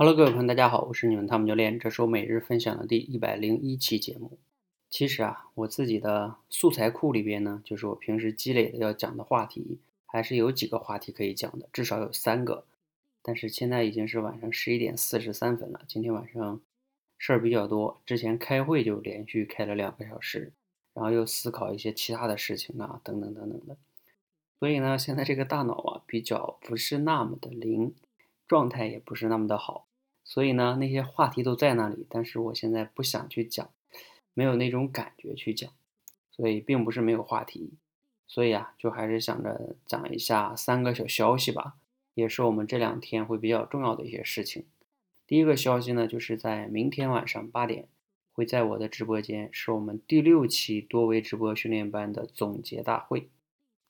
Hello，各位朋友，大家好，我是你们汤姆教练，这是我每日分享的第一百零一期节目。其实啊，我自己的素材库里边呢，就是我平时积累的要讲的话题，还是有几个话题可以讲的，至少有三个。但是现在已经是晚上十一点四十三分了，今天晚上事儿比较多，之前开会就连续开了两个小时，然后又思考一些其他的事情啊，等等等等的。所以呢，现在这个大脑啊，比较不是那么的灵，状态也不是那么的好。所以呢，那些话题都在那里，但是我现在不想去讲，没有那种感觉去讲，所以并不是没有话题，所以啊，就还是想着讲一下三个小消息吧，也是我们这两天会比较重要的一些事情。第一个消息呢，就是在明天晚上八点，会在我的直播间，是我们第六期多维直播训练班的总结大会。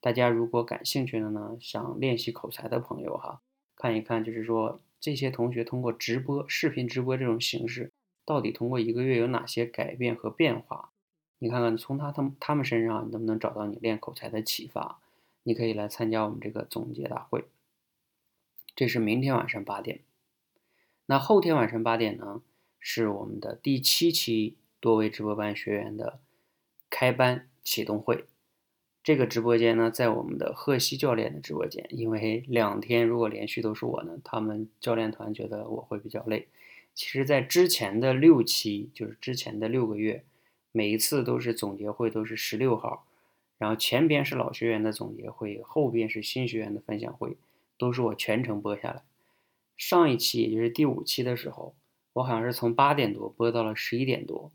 大家如果感兴趣的呢，想练习口才的朋友哈，看一看，就是说。这些同学通过直播、视频直播这种形式，到底通过一个月有哪些改变和变化？你看看，从他他们他们身上，能不能找到你练口才的启发？你可以来参加我们这个总结大会。这是明天晚上八点。那后天晚上八点呢，是我们的第七期多维直播班学员的开班启动会。这个直播间呢，在我们的贺西教练的直播间，因为两天如果连续都是我呢，他们教练团觉得我会比较累。其实，在之前的六期，就是之前的六个月，每一次都是总结会，都是十六号，然后前边是老学员的总结会，后边是新学员的分享会，都是我全程播下来。上一期，也就是第五期的时候，我好像是从八点多播到了十一点多，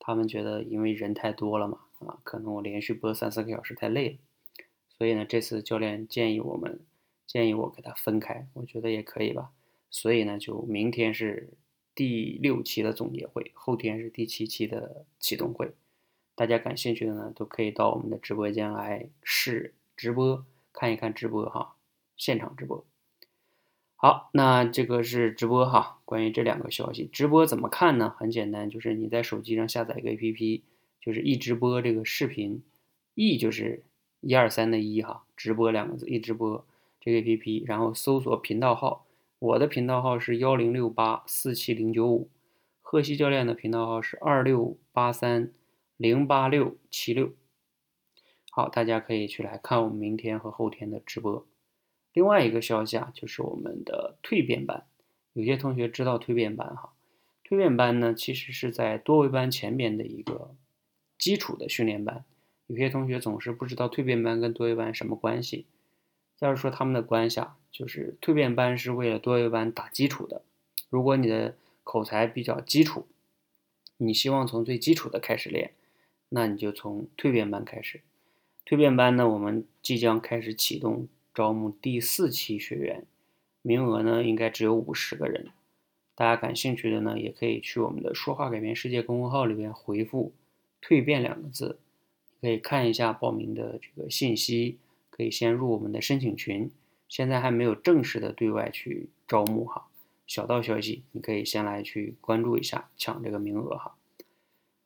他们觉得因为人太多了嘛。啊，可能我连续播三四个小时太累了，所以呢，这次教练建议我们，建议我给他分开，我觉得也可以吧。所以呢，就明天是第六期的总结会，后天是第七期的启动会。大家感兴趣的呢，都可以到我们的直播间来试直播，看一看直播哈，现场直播。好，那这个是直播哈。关于这两个消息，直播怎么看呢？很简单，就是你在手机上下载一个 APP。就是一直播这个视频，一就是一二三的一哈，直播两个字，一直播这个 APP，然后搜索频道号，我的频道号是幺零六八四七零九五，贺西教练的频道号是二六八三零八六七六。好，大家可以去来看我们明天和后天的直播。另外一个消息啊，就是我们的蜕变班，有些同学知道蜕变班哈，蜕变班呢，其实是在多维班前面的一个。基础的训练班，有些同学总是不知道蜕变班跟多维班什么关系。再说他们的关系啊，就是蜕变班是为了多维班打基础的。如果你的口才比较基础，你希望从最基础的开始练，那你就从蜕变班开始。蜕变班呢，我们即将开始启动招募第四期学员，名额呢应该只有五十个人。大家感兴趣的呢，也可以去我们的“说话改变世界”公众号里边回复。蜕变两个字，可以看一下报名的这个信息，可以先入我们的申请群。现在还没有正式的对外去招募哈，小道消息，你可以先来去关注一下，抢这个名额哈。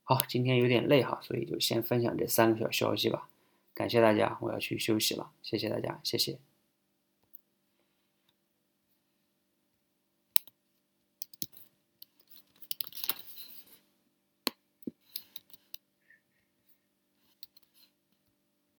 好，今天有点累哈，所以就先分享这三个小消息吧。感谢大家，我要去休息了，谢谢大家，谢谢。